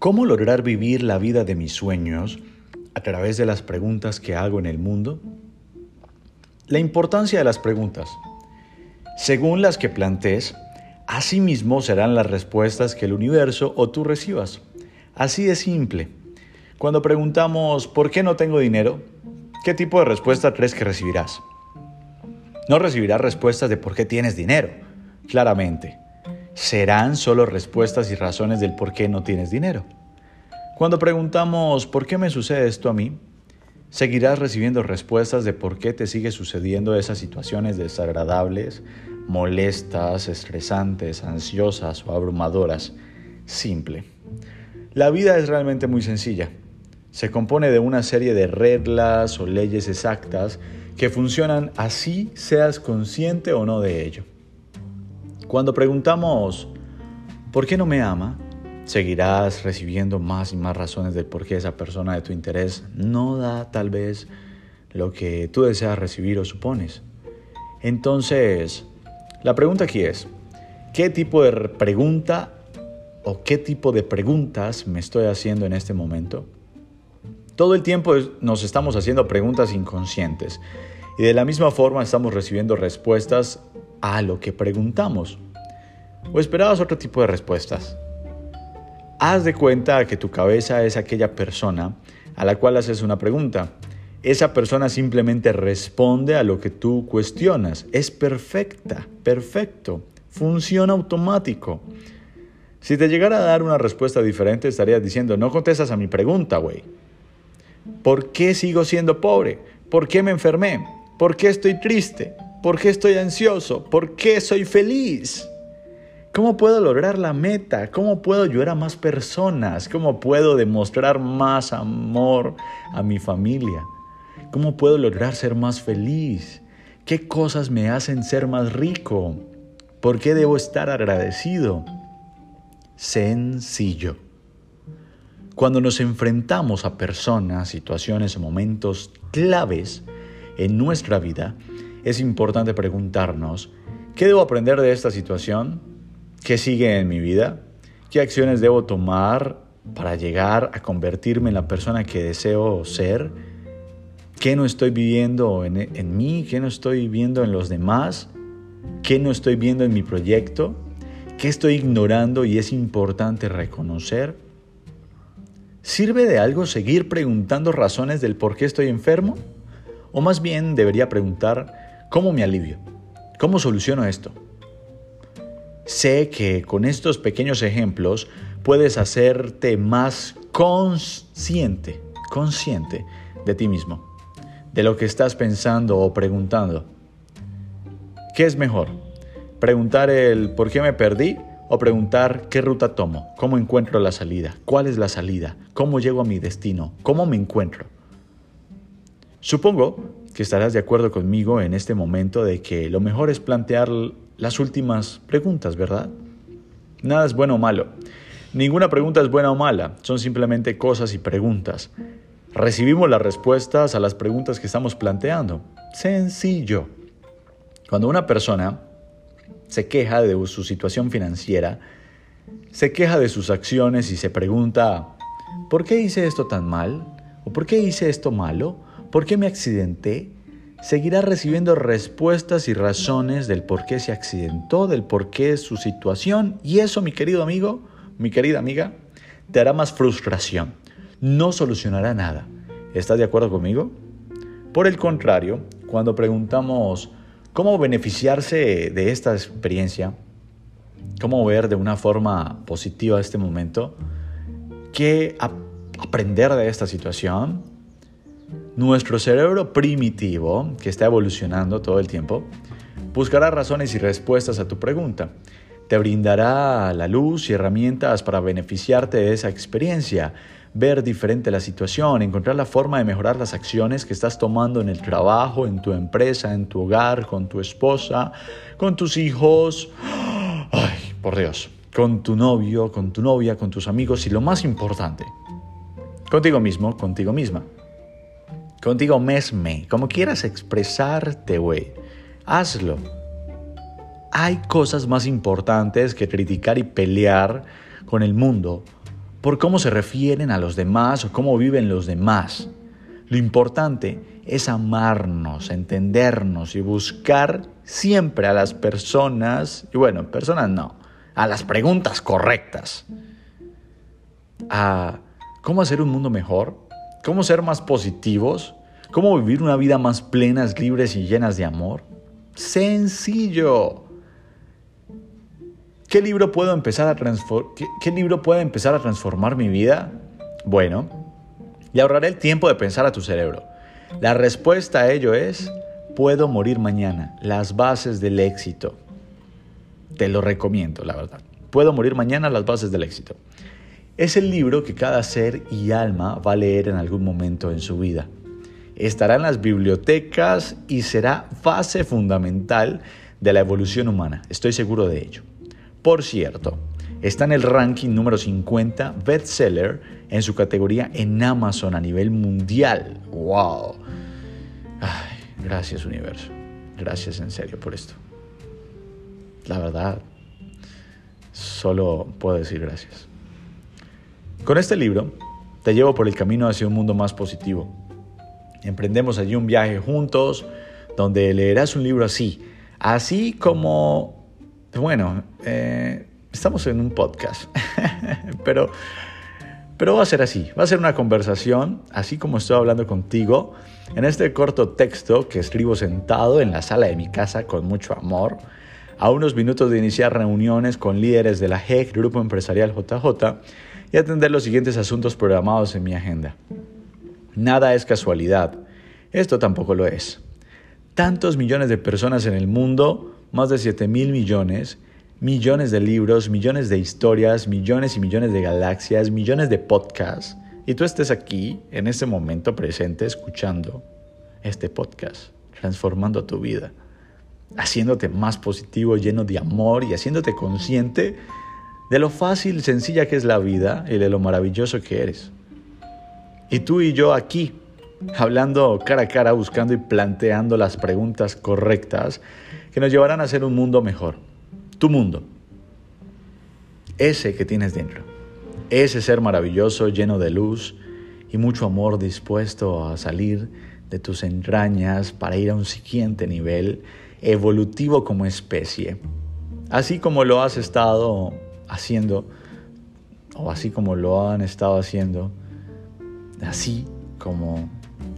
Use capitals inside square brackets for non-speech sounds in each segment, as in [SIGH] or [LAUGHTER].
¿Cómo lograr vivir la vida de mis sueños a través de las preguntas que hago en el mundo? La importancia de las preguntas. Según las que plantees, así mismo serán las respuestas que el universo o tú recibas. Así de simple. Cuando preguntamos ¿por qué no tengo dinero? ¿Qué tipo de respuesta crees que recibirás? No recibirás respuestas de por qué tienes dinero, claramente serán solo respuestas y razones del por qué no tienes dinero. Cuando preguntamos ¿por qué me sucede esto a mí? Seguirás recibiendo respuestas de por qué te sigue sucediendo esas situaciones desagradables, molestas, estresantes, ansiosas o abrumadoras. Simple. La vida es realmente muy sencilla. Se compone de una serie de reglas o leyes exactas que funcionan así seas consciente o no de ello. Cuando preguntamos, ¿por qué no me ama? Seguirás recibiendo más y más razones del por qué esa persona de tu interés no da tal vez lo que tú deseas recibir o supones. Entonces, la pregunta aquí es, ¿qué tipo de pregunta o qué tipo de preguntas me estoy haciendo en este momento? Todo el tiempo nos estamos haciendo preguntas inconscientes y de la misma forma estamos recibiendo respuestas a lo que preguntamos? ¿O esperabas otro tipo de respuestas? Haz de cuenta que tu cabeza es aquella persona a la cual haces una pregunta. Esa persona simplemente responde a lo que tú cuestionas. Es perfecta, perfecto, funciona automático. Si te llegara a dar una respuesta diferente, estarías diciendo, no contestas a mi pregunta, güey. ¿Por qué sigo siendo pobre? ¿Por qué me enfermé? ¿Por qué estoy triste? ¿Por qué estoy ansioso? ¿Por qué soy feliz? ¿Cómo puedo lograr la meta? ¿Cómo puedo ayudar a más personas? ¿Cómo puedo demostrar más amor a mi familia? ¿Cómo puedo lograr ser más feliz? ¿Qué cosas me hacen ser más rico? ¿Por qué debo estar agradecido? Sencillo. Cuando nos enfrentamos a personas, situaciones o momentos claves en nuestra vida, es importante preguntarnos, ¿qué debo aprender de esta situación? ¿Qué sigue en mi vida? ¿Qué acciones debo tomar para llegar a convertirme en la persona que deseo ser? ¿Qué no estoy viviendo en, en mí? ¿Qué no estoy viendo en los demás? ¿Qué no estoy viendo en mi proyecto? ¿Qué estoy ignorando y es importante reconocer? ¿Sirve de algo seguir preguntando razones del por qué estoy enfermo? O más bien debería preguntar ¿Cómo me alivio? ¿Cómo soluciono esto? Sé que con estos pequeños ejemplos puedes hacerte más consciente, consciente de ti mismo, de lo que estás pensando o preguntando. ¿Qué es mejor? ¿Preguntar el por qué me perdí o preguntar qué ruta tomo? ¿Cómo encuentro la salida? ¿Cuál es la salida? ¿Cómo llego a mi destino? ¿Cómo me encuentro? Supongo que estarás de acuerdo conmigo en este momento de que lo mejor es plantear las últimas preguntas, ¿verdad? Nada es bueno o malo. Ninguna pregunta es buena o mala, son simplemente cosas y preguntas. Recibimos las respuestas a las preguntas que estamos planteando. Sencillo. Cuando una persona se queja de su situación financiera, se queja de sus acciones y se pregunta, ¿por qué hice esto tan mal? ¿O por qué hice esto malo? ¿Por qué me accidenté? Seguirá recibiendo respuestas y razones del por qué se accidentó, del por qué su situación. Y eso, mi querido amigo, mi querida amiga, te hará más frustración. No solucionará nada. ¿Estás de acuerdo conmigo? Por el contrario, cuando preguntamos cómo beneficiarse de esta experiencia, cómo ver de una forma positiva este momento, qué aprender de esta situación, nuestro cerebro primitivo, que está evolucionando todo el tiempo, buscará razones y respuestas a tu pregunta. Te brindará la luz y herramientas para beneficiarte de esa experiencia, ver diferente la situación, encontrar la forma de mejorar las acciones que estás tomando en el trabajo, en tu empresa, en tu hogar, con tu esposa, con tus hijos. Ay, por Dios, con tu novio, con tu novia, con tus amigos y lo más importante, contigo mismo, contigo misma. Contigo mesme, como quieras expresarte, güey. Hazlo. Hay cosas más importantes que criticar y pelear con el mundo por cómo se refieren a los demás o cómo viven los demás. Lo importante es amarnos, entendernos y buscar siempre a las personas, y bueno, personas no, a las preguntas correctas. A cómo hacer un mundo mejor, cómo ser más positivos, cómo vivir una vida más plenas, libres y llenas de amor. Sencillo. ¿Qué libro, puedo empezar a ¿Qué, libro puede empezar a transformar mi vida? Bueno, le ahorraré el tiempo de pensar a tu cerebro. La respuesta a ello es, puedo morir mañana, las bases del éxito. Te lo recomiendo, la verdad. Puedo morir mañana, las bases del éxito. Es el libro que cada ser y alma va a leer en algún momento en su vida. Estará en las bibliotecas y será base fundamental de la evolución humana. Estoy seguro de ello. Por cierto, está en el ranking número 50 bestseller en su categoría en Amazon a nivel mundial. ¡Wow! Ay, gracias universo. Gracias en serio por esto. La verdad, solo puedo decir gracias. Con este libro te llevo por el camino hacia un mundo más positivo. Emprendemos allí un viaje juntos donde leerás un libro así, así como bueno, eh, estamos en un podcast, [LAUGHS] pero, pero va a ser así, va a ser una conversación, así como estoy hablando contigo, en este corto texto que escribo sentado en la sala de mi casa con mucho amor, a unos minutos de iniciar reuniones con líderes de la GEC, Grupo Empresarial JJ, y atender los siguientes asuntos programados en mi agenda. Nada es casualidad, esto tampoco lo es. Tantos millones de personas en el mundo más de 7 mil millones, millones de libros, millones de historias, millones y millones de galaxias, millones de podcasts, y tú estés aquí, en este momento presente, escuchando este podcast, transformando tu vida, haciéndote más positivo, lleno de amor y haciéndote consciente de lo fácil y sencilla que es la vida y de lo maravilloso que eres. Y tú y yo aquí, hablando cara a cara, buscando y planteando las preguntas correctas que nos llevarán a ser un mundo mejor. Tu mundo. Ese que tienes dentro. Ese ser maravilloso, lleno de luz y mucho amor dispuesto a salir de tus entrañas para ir a un siguiente nivel evolutivo como especie. Así como lo has estado haciendo, o así como lo han estado haciendo, así como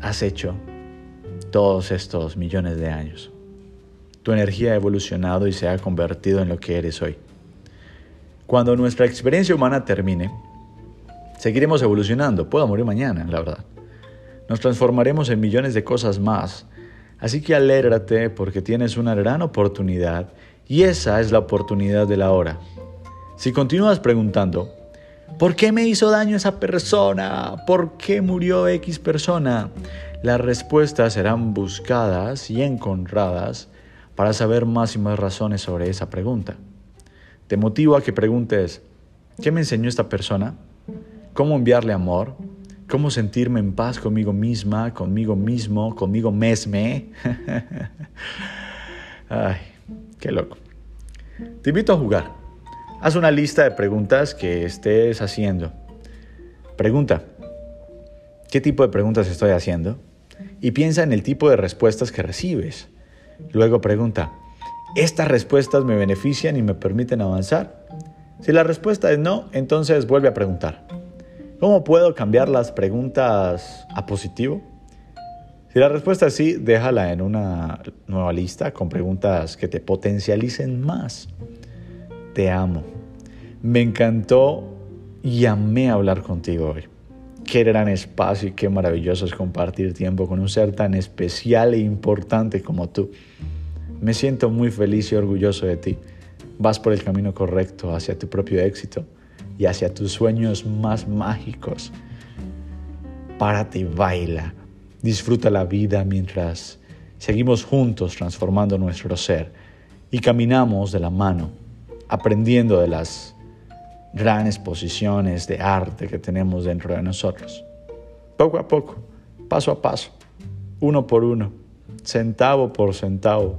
has hecho todos estos millones de años. Tu energía ha evolucionado y se ha convertido en lo que eres hoy. Cuando nuestra experiencia humana termine, seguiremos evolucionando. Puedo morir mañana, la verdad. Nos transformaremos en millones de cosas más. Así que alégrate porque tienes una gran oportunidad y esa es la oportunidad de la hora. Si continúas preguntando, ¿por qué me hizo daño esa persona? ¿Por qué murió X persona? Las respuestas serán buscadas y encontradas para saber más y más razones sobre esa pregunta. Te motivo a que preguntes, ¿qué me enseñó esta persona? ¿Cómo enviarle amor? ¿Cómo sentirme en paz conmigo misma, conmigo mismo, conmigo mesme? [LAUGHS] Ay, qué loco. Te invito a jugar. Haz una lista de preguntas que estés haciendo. Pregunta, ¿qué tipo de preguntas estoy haciendo? Y piensa en el tipo de respuestas que recibes. Luego pregunta, ¿estas respuestas me benefician y me permiten avanzar? Si la respuesta es no, entonces vuelve a preguntar. ¿Cómo puedo cambiar las preguntas a positivo? Si la respuesta es sí, déjala en una nueva lista con preguntas que te potencialicen más. Te amo. Me encantó y amé hablar contigo hoy. Qué gran espacio y qué maravilloso es compartir tiempo con un ser tan especial e importante como tú. Me siento muy feliz y orgulloso de ti. Vas por el camino correcto hacia tu propio éxito y hacia tus sueños más mágicos. Párate y baila. Disfruta la vida mientras seguimos juntos transformando nuestro ser y caminamos de la mano, aprendiendo de las grandes posiciones de arte que tenemos dentro de nosotros. Poco a poco, paso a paso, uno por uno, centavo por centavo,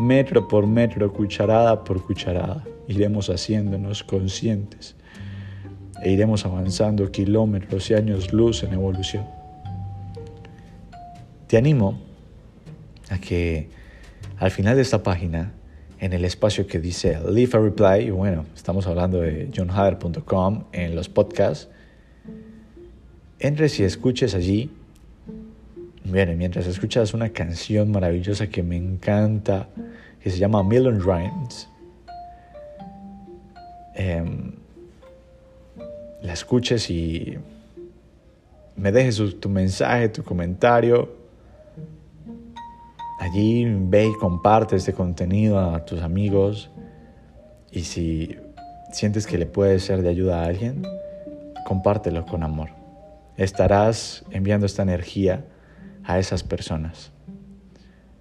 metro por metro, cucharada por cucharada, iremos haciéndonos conscientes e iremos avanzando kilómetros y años luz en evolución. Te animo a que al final de esta página, en el espacio que dice Leave a Reply, y bueno, estamos hablando de johnhader.com en los podcasts, entres y escuches allí. Bien, mientras escuchas una canción maravillosa que me encanta, que se llama Million Rhymes, em, la escuches y me dejes tu mensaje, tu comentario Allí ve y comparte este contenido a tus amigos y si sientes que le puede ser de ayuda a alguien, compártelo con amor. Estarás enviando esta energía a esas personas,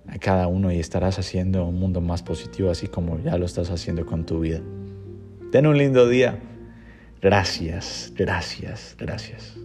a cada uno y estarás haciendo un mundo más positivo así como ya lo estás haciendo con tu vida. Ten un lindo día. Gracias, gracias, gracias.